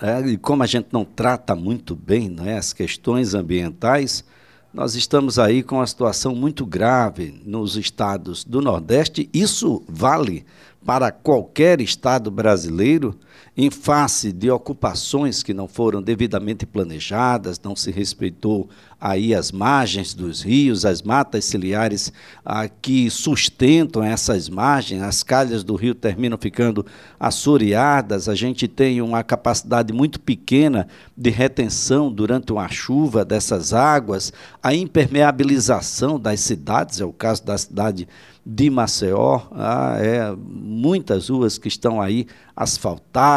é, e como a gente não trata muito bem né, as questões ambientais, nós estamos aí com uma situação muito grave nos estados do Nordeste. Isso vale para qualquer estado brasileiro em face de ocupações que não foram devidamente planejadas, não se respeitou aí as margens dos rios, as matas ciliares ah, que sustentam essas margens, as calhas do rio terminam ficando assoreadas, a gente tem uma capacidade muito pequena de retenção durante uma chuva dessas águas, a impermeabilização das cidades, é o caso da cidade de Maceió, ah, é, muitas ruas que estão aí asfaltadas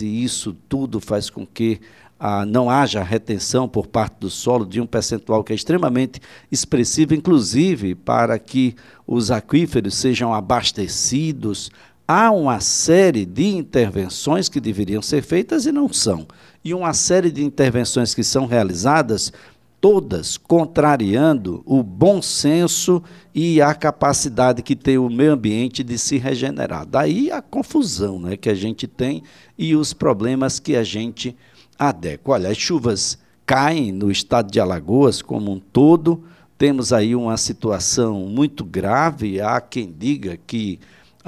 e isso tudo faz com que ah, não haja retenção por parte do solo de um percentual que é extremamente expressivo, inclusive para que os aquíferos sejam abastecidos. Há uma série de intervenções que deveriam ser feitas e não são. E uma série de intervenções que são realizadas todas contrariando o bom senso e a capacidade que tem o meio ambiente de se regenerar. Daí a confusão né, que a gente tem e os problemas que a gente adequa. Olha, as chuvas caem no estado de Alagoas como um todo, temos aí uma situação muito grave. Há quem diga que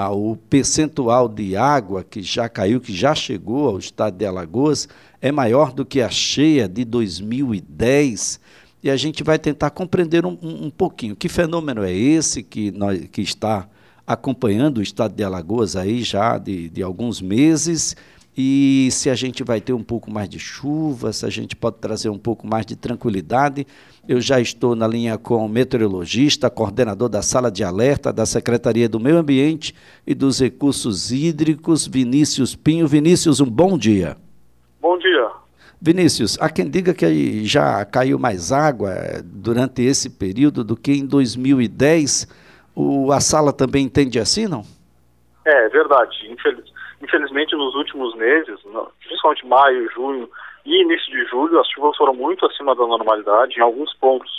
o percentual de água que já caiu, que já chegou ao estado de Alagoas, é maior do que a cheia de 2010 e a gente vai tentar compreender um, um, um, pouquinho. Que fenômeno é esse que, nós, que está acompanhando o estado de Alagoas aí já de, de alguns meses? E se a gente vai ter um pouco mais de chuva, se a gente pode trazer um pouco mais de tranquilidade. Eu já estou na linha com o meteorologista, coordenador da sala de alerta da Secretaria do Meio Ambiente e dos Recursos Hídricos, Vinícius Pinho. Vinícius, um bom dia. Bom dia. Vinícius, há quem diga que já caiu mais água eh, durante esse período do que em 2010. O, a sala também entende assim, não? É, é verdade. Infeliz, infelizmente, nos últimos meses, principalmente maio, junho e início de julho, as chuvas foram muito acima da normalidade. Em alguns pontos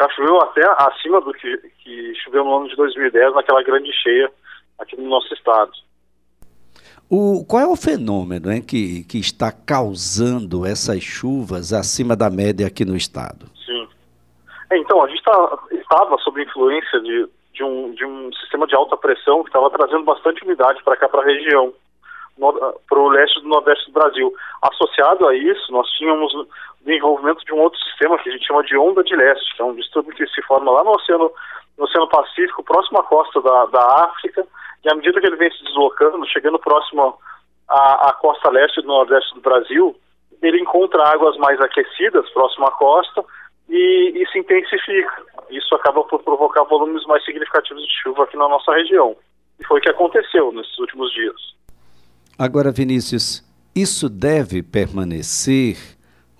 já choveu até acima do que, que choveu no ano de 2010, naquela grande cheia aqui no nosso estado. O, qual é o fenômeno hein, que, que está causando essas chuvas acima da média aqui no estado? Sim. É, então, a gente tá, estava sob influência de, de, um, de um sistema de alta pressão que estava trazendo bastante umidade para cá, para a região, para o leste do nordeste do Brasil. Associado a isso, nós tínhamos o desenvolvimento de um outro sistema que a gente chama de onda de leste, que é um distúrbio que se forma lá no Oceano, no Oceano Pacífico, próximo à costa da, da África, e à medida que ele vem se deslocando, chegando próximo à, à costa leste do nordeste do Brasil, ele encontra águas mais aquecidas próximo à costa e, e, se intensifica. Isso acaba por provocar volumes mais significativos de chuva aqui na nossa região. E foi o que aconteceu nesses últimos dias. Agora, Vinícius, isso deve permanecer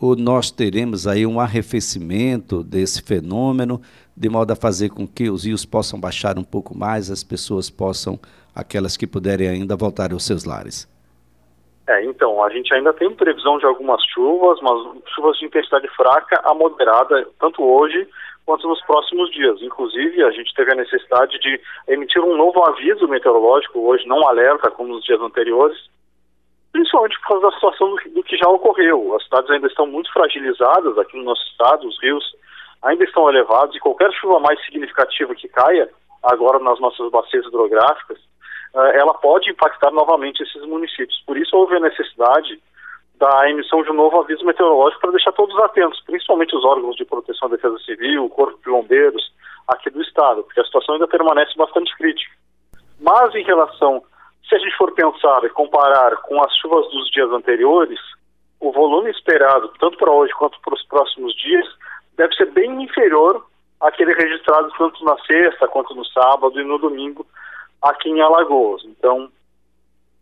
ou nós teremos aí um arrefecimento desse fenômeno, de modo a fazer com que os rios possam baixar um pouco mais, as pessoas possam, aquelas que puderem ainda, voltar aos seus lares? É, então, a gente ainda tem previsão de algumas chuvas, mas chuvas de intensidade fraca a moderada, tanto hoje quanto nos próximos dias. Inclusive, a gente teve a necessidade de emitir um novo aviso meteorológico, hoje não alerta como nos dias anteriores, principalmente por causa da situação do, do, que já ocorreu. As cidades ainda estão muito fragilizadas aqui no nosso estado, os rios ainda estão elevados e qualquer chuva mais significativa que caia agora nas nossas bacias hidrográficas, uh, ela pode impactar novamente esses municípios. Por isso houve a necessidade da emissão de um novo aviso meteorológico para deixar todos atentos, principalmente os órgãos de proteção e defesa civil, o corpo de bombeiros aqui do estado, porque a situação ainda permanece bastante crítica. Mas em relação se a gente for pensar e comparar com as chuvas dos dias anteriores, o volume esperado, tanto para hoje quanto para os próximos dias, deve ser bem inferior àquele registrado tanto na sexta quanto no sábado e no domingo aqui em Alagoas. Então,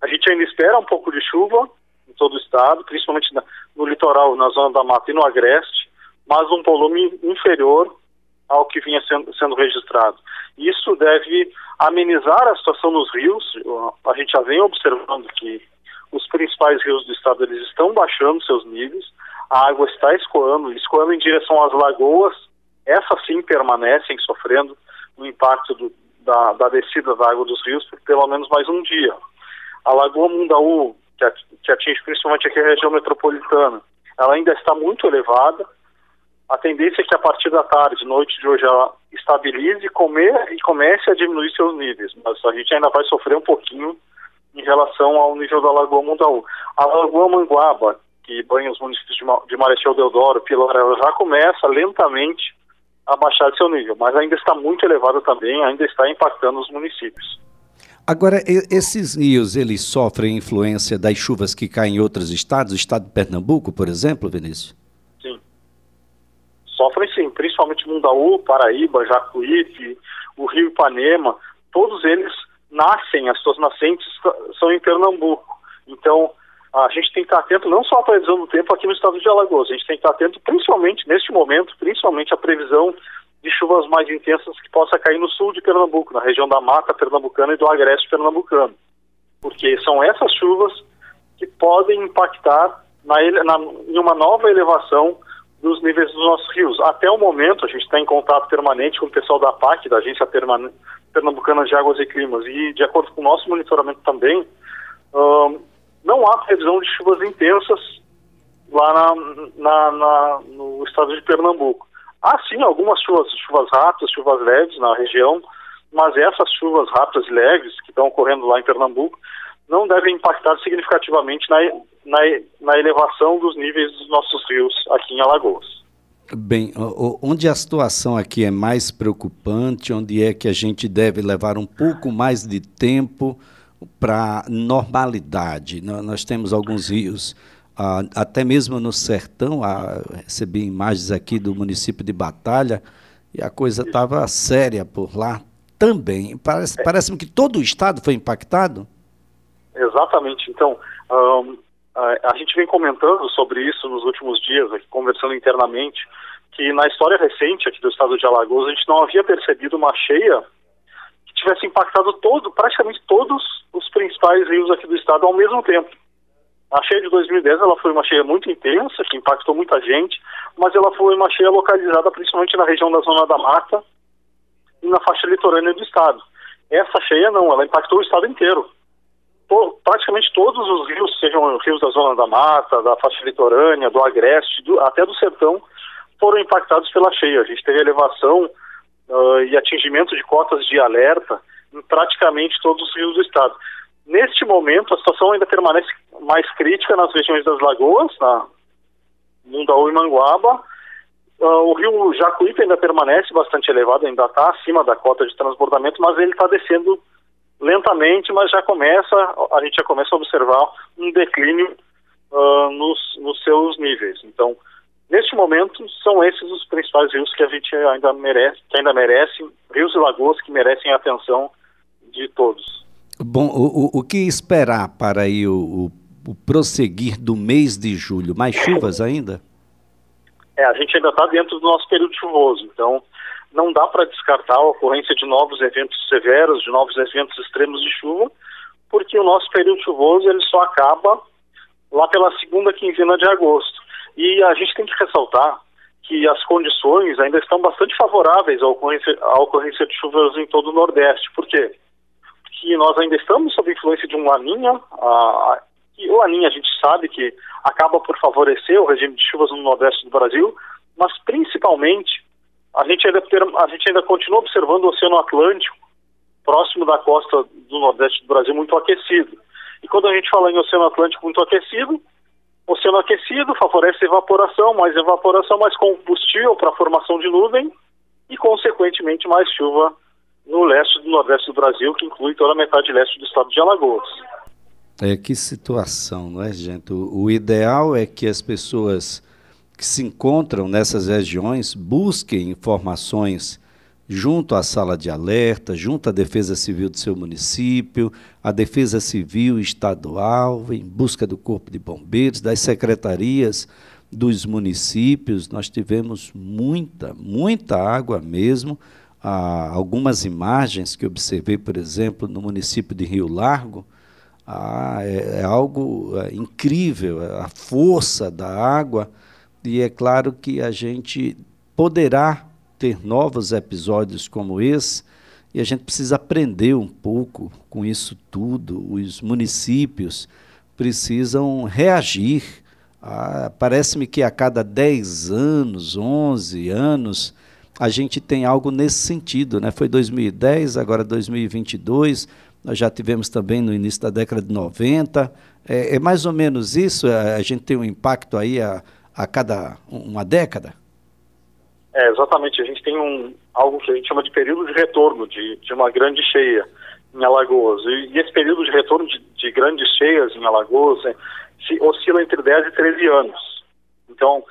a gente ainda espera um pouco de chuva todo o estado, principalmente no litoral, na zona da mata e no agreste, mas um volume inferior ao que vinha sendo, sendo registrado. Isso deve amenizar a situação nos rios. A gente já vem observando que os principais rios do estado eles estão baixando seus níveis, a água está escoando, escoando em direção às lagoas. Essas sim permanecem sofrendo o impacto do, da, da descida da água dos rios por pelo menos mais um dia. A Lagoa Mundaú que atinge principalmente aqui a região metropolitana, ela ainda está muito elevada. A tendência é que a partir da tarde, noite de hoje, ela estabilize comer, e comece a diminuir seus níveis, mas a gente ainda vai sofrer um pouquinho em relação ao nível da Lagoa Mundaú. A Lagoa Manguaba, que banha os municípios de Marechal Deodoro, Pilar, ela já começa lentamente a baixar seu nível, mas ainda está muito elevado também, ainda está impactando os municípios. Agora, esses rios, eles sofrem influência das chuvas que caem em outros estados, o estado de Pernambuco, por exemplo, Vinícius? Sim. Sofrem sim, principalmente Mundaú, Paraíba, Jacuípe, o Rio Ipanema, todos eles nascem, as suas nascentes são em Pernambuco. Então, a gente tem que estar atento não só à previsão do tempo aqui no estado de Alagoas, a gente tem que estar atento principalmente neste momento, principalmente à previsão de chuvas mais intensas que possa cair no sul de Pernambuco, na região da Mata Pernambucana e do Agreste Pernambucano. Porque são essas chuvas que podem impactar na, na, em uma nova elevação dos níveis dos nossos rios. Até o momento, a gente está em contato permanente com o pessoal da PAC, da Agência Pernambucana de Águas e Climas, e de acordo com o nosso monitoramento também, não há previsão de chuvas intensas lá na, na, na, no estado de Pernambuco. Há sim algumas chuvas, chuvas rápidas, chuvas leves na região, mas essas chuvas rápidas e leves que estão ocorrendo lá em Pernambuco não devem impactar significativamente na, na, na elevação dos níveis dos nossos rios aqui em Alagoas. Bem, onde a situação aqui é mais preocupante, onde é que a gente deve levar um pouco mais de tempo para normalidade? Nós temos alguns rios ah, até mesmo no sertão, ah, recebi imagens aqui do município de Batalha e a coisa estava séria por lá também. Parece, é. Parece-me que todo o estado foi impactado. Exatamente. Então, um, a, a, gente vem comentando sobre isso nos últimos dias, aqui, conversando internamente, que na história recente aqui do estado de Alagoas, a gente não havia percebido uma cheia que tivesse impactado todo, praticamente todos os principais rios aqui do estado ao mesmo tempo. A cheia de 2010 ela foi uma cheia muito intensa, que impactou muita gente, mas ela foi uma cheia localizada principalmente na região da Zona da Mata e na faixa litorânea do estado. Essa cheia não, ela impactou o estado inteiro. praticamente todos os rios, sejam rios da Zona da Mata, da faixa litorânea, do Agreste, do, até do Sertão, foram impactados pela cheia. A gente teve elevação uh, e atingimento de cotas de alerta em praticamente todos os rios do estado. Neste momento, a situação ainda permanece mais crítica nas regiões das lagoas, na Mundaú e Manguaba. Uh, o rio Jacuípe ainda permanece bastante elevado, ainda está acima da cota de transbordamento, mas ele está descendo lentamente, mas já começa, a gente já começa a observar um declínio uh, nos, nos seus níveis. Então, neste momento, são esses os principais rios que a gente ainda merece, que ainda merecem, rios e lagoas que merecem a atenção de todos. Bom, o, o, que esperar para aí o, o, o, prosseguir do mês de julho? Mais chuvas ainda? É, a gente ainda está dentro do nosso período chuvoso, então não dá para descartar a ocorrência de novos eventos severos, de novos eventos extremos de chuva, porque o nosso período chuvoso ele só acaba lá pela segunda quinzena de agosto. E a gente tem que ressaltar que as condições ainda estão bastante favoráveis à ocorrência, à ocorrência de chuvas em todo o Nordeste. Por quê? Que nós ainda estamos sob influência de um laninha, a, e o laninha a gente sabe que acaba por favorecer o regime de chuvas no nordeste do Brasil, mas principalmente a gente ainda, ter, a gente ainda continua observando o Oceano Atlântico próximo da costa do nordeste do Brasil muito aquecido. E quando a gente fala em Oceano Atlântico muito aquecido, oceano aquecido favorece evaporação, mais evaporação, mais combustível para a formação de nuvem e, consequentemente, mais chuva no leste do nordeste do Brasil, que inclui toda a metade leste do estado de Alagoas. É que situação, não é, gente? O, o ideal é que as pessoas que se encontram nessas regiões busquem informações junto à sala de alerta, junto à Defesa Civil do seu município, à Defesa Civil estadual, em busca do Corpo de Bombeiros, das secretarias dos municípios. Nós tivemos muita, muita água mesmo algumas imagens que observei, por exemplo, no município de Rio Largo, é, é, algo é, incrível, é a força da água, e é claro que a gente poderá ter novos episódios como esse, e a gente precisa aprender um pouco com isso tudo, os municípios precisam reagir. Ah, Parece-me que a cada 10 anos, 11 anos, a gente tem algo nesse sentido. Né? Foi 2010, agora 2022, nós já tivemos também no início da década de 90. É, é mais ou menos isso? A gente tem um impacto aí a, a cada uma década? É, exatamente. A gente tem um, algo que a gente chama de período de retorno de, de uma grande cheia em Alagoas. E, e esse período de retorno de, de grandes cheias em Alagoas é, se, oscila entre 10 e 13 anos. Então,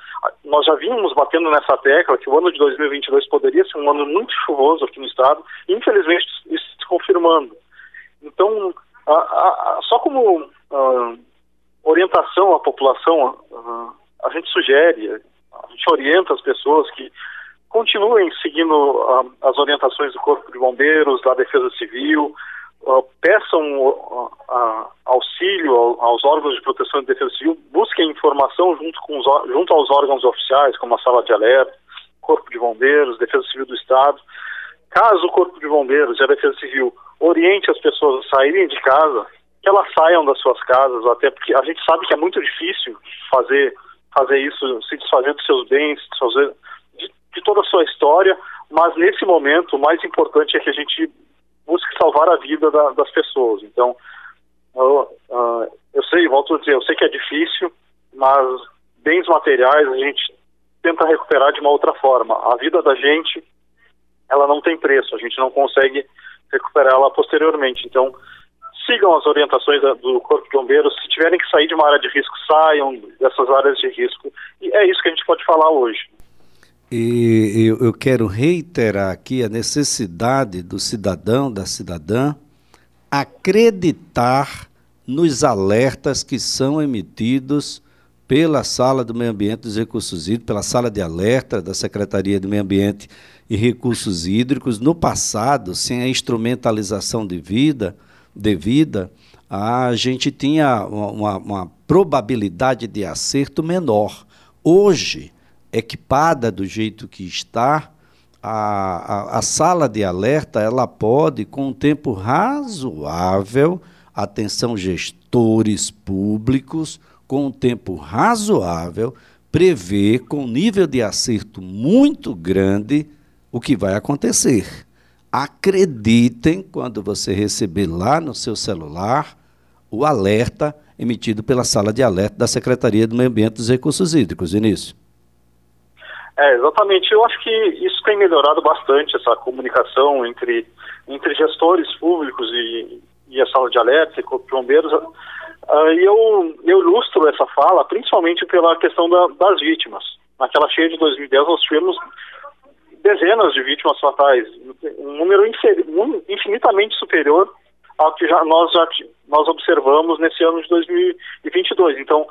nós já vínhamos batendo nessa tecla que o ano de 2022 poderia ser um ano muito chuvoso aqui no estado, e infelizmente isso se confirmando. Então, a, a, só como uh, orientação à população, uh, a gente sugere, a gente orienta as pessoas que continuem seguindo uh, as orientações do Corpo de Bombeiros, da Defesa Civil, peçam auxílio aos órgãos de proteção e defesa civil, busquem informação junto, com os, junto aos órgãos oficiais, como a Sala de Alerta, Corpo de Bombeiros, Defesa Civil do Estado. Caso o Corpo de Bombeiros e a Defesa Civil oriente as pessoas a saírem de casa, que elas saiam das suas casas, até porque a gente sabe que é muito difícil fazer, fazer isso, se desfazer dos seus bens, desfazer de, de toda a sua história, mas nesse momento o mais importante é que a gente busque salvar a vida da, das pessoas. Então, eu, uh, eu sei, volto a dizer, eu sei que é difícil, mas bens materiais a gente tenta recuperar de uma outra forma. A vida da gente, ela não tem preço, a gente não consegue recuperá-la posteriormente. Então, sigam as orientações da, do Corpo de Bombeiros. Se tiverem que sair de uma área de risco, saiam dessas áreas de risco. E é isso que a gente pode falar hoje. E eu, eu quero reiterar aqui a necessidade do cidadão, da cidadã, acreditar nos alertas que são emitidos pela Sala do Meio Ambiente dos Recursos Hídricos, pela Sala de Alerta da Secretaria do Meio Ambiente e Recursos Hídricos. No passado, sem a instrumentalização de vida, devida, a gente tinha uma, uma probabilidade de acerto menor. Hoje, equipada do jeito que está, a, a, a, sala de alerta ela pode, com um tempo razoável, atenção gestores públicos, com um tempo razoável, prever com nível de acerto muito grande o que vai acontecer. Acreditem quando você receber lá no seu celular o alerta emitido pela sala de alerta da Secretaria do Meio Ambiente e dos Recursos Hídricos, Vinícius. É, exatamente. Eu acho que isso tem melhorado bastante, essa comunicação entre, entre gestores públicos e, e a sala de alerta e corpo de bombeiros. Uh, e eu, eu ilustro essa fala principalmente pela questão da, das vítimas. Naquela cheia de 2010 nós tivemos dezenas de vítimas fatais, um número infinitamente superior ao que já, nós já nós observamos nesse ano de 2022. Então,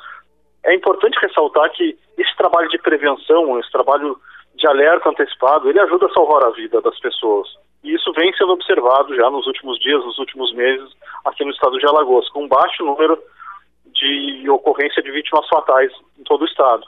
é importante ressaltar que esse trabalho de prevenção, esse trabalho de alerta antecipado, ele ajuda a salvar a vida das pessoas. E isso vem sendo observado já nos últimos dias, nos últimos meses, aqui no estado de Alagoas, com um baixo número de ocorrência de vítimas fatais em todo o estado.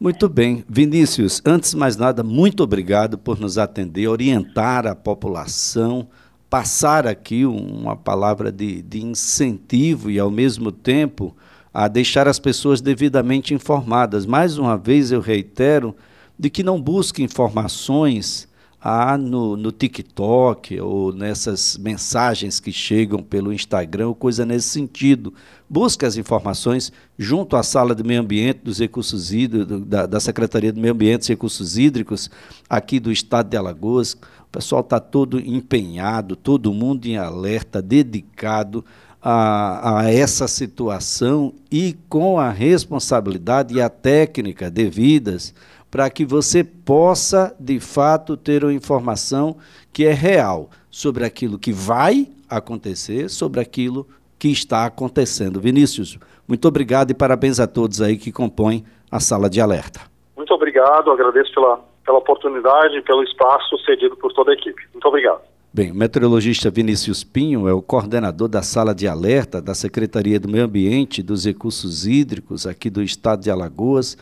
Muito bem. Vinícius, antes de mais nada, muito obrigado por nos atender, orientar a população, passar aqui uma palavra de, de incentivo e, ao mesmo tempo, a deixar as pessoas devidamente informadas. Mais uma vez eu reitero de que não busque informações ah, no, no TikTok ou nessas mensagens que chegam pelo Instagram ou coisa nesse sentido. Busque as informações junto à sala de meio ambiente dos recursos hídricos, da, da Secretaria do Meio Ambiente e Recursos Hídricos aqui do estado de Alagoas. O pessoal está todo empenhado, todo mundo em alerta, dedicado a, a essa situação e com a responsabilidade e a técnica devidas para que você possa, de fato, ter uma informação que é real sobre aquilo que vai acontecer, sobre aquilo que está acontecendo. Vinícius, muito obrigado e parabéns a todos aí que compõem a sala de alerta. Muito obrigado, agradeço pela, pela oportunidade e pelo espaço cedido por toda a equipe. Muito obrigado. Bem, o meteorologista Vinícius Pinho é o coordenador da sala de alerta da Secretaria do Meio Ambiente e dos Recursos Hídricos aqui do estado de Alagoas.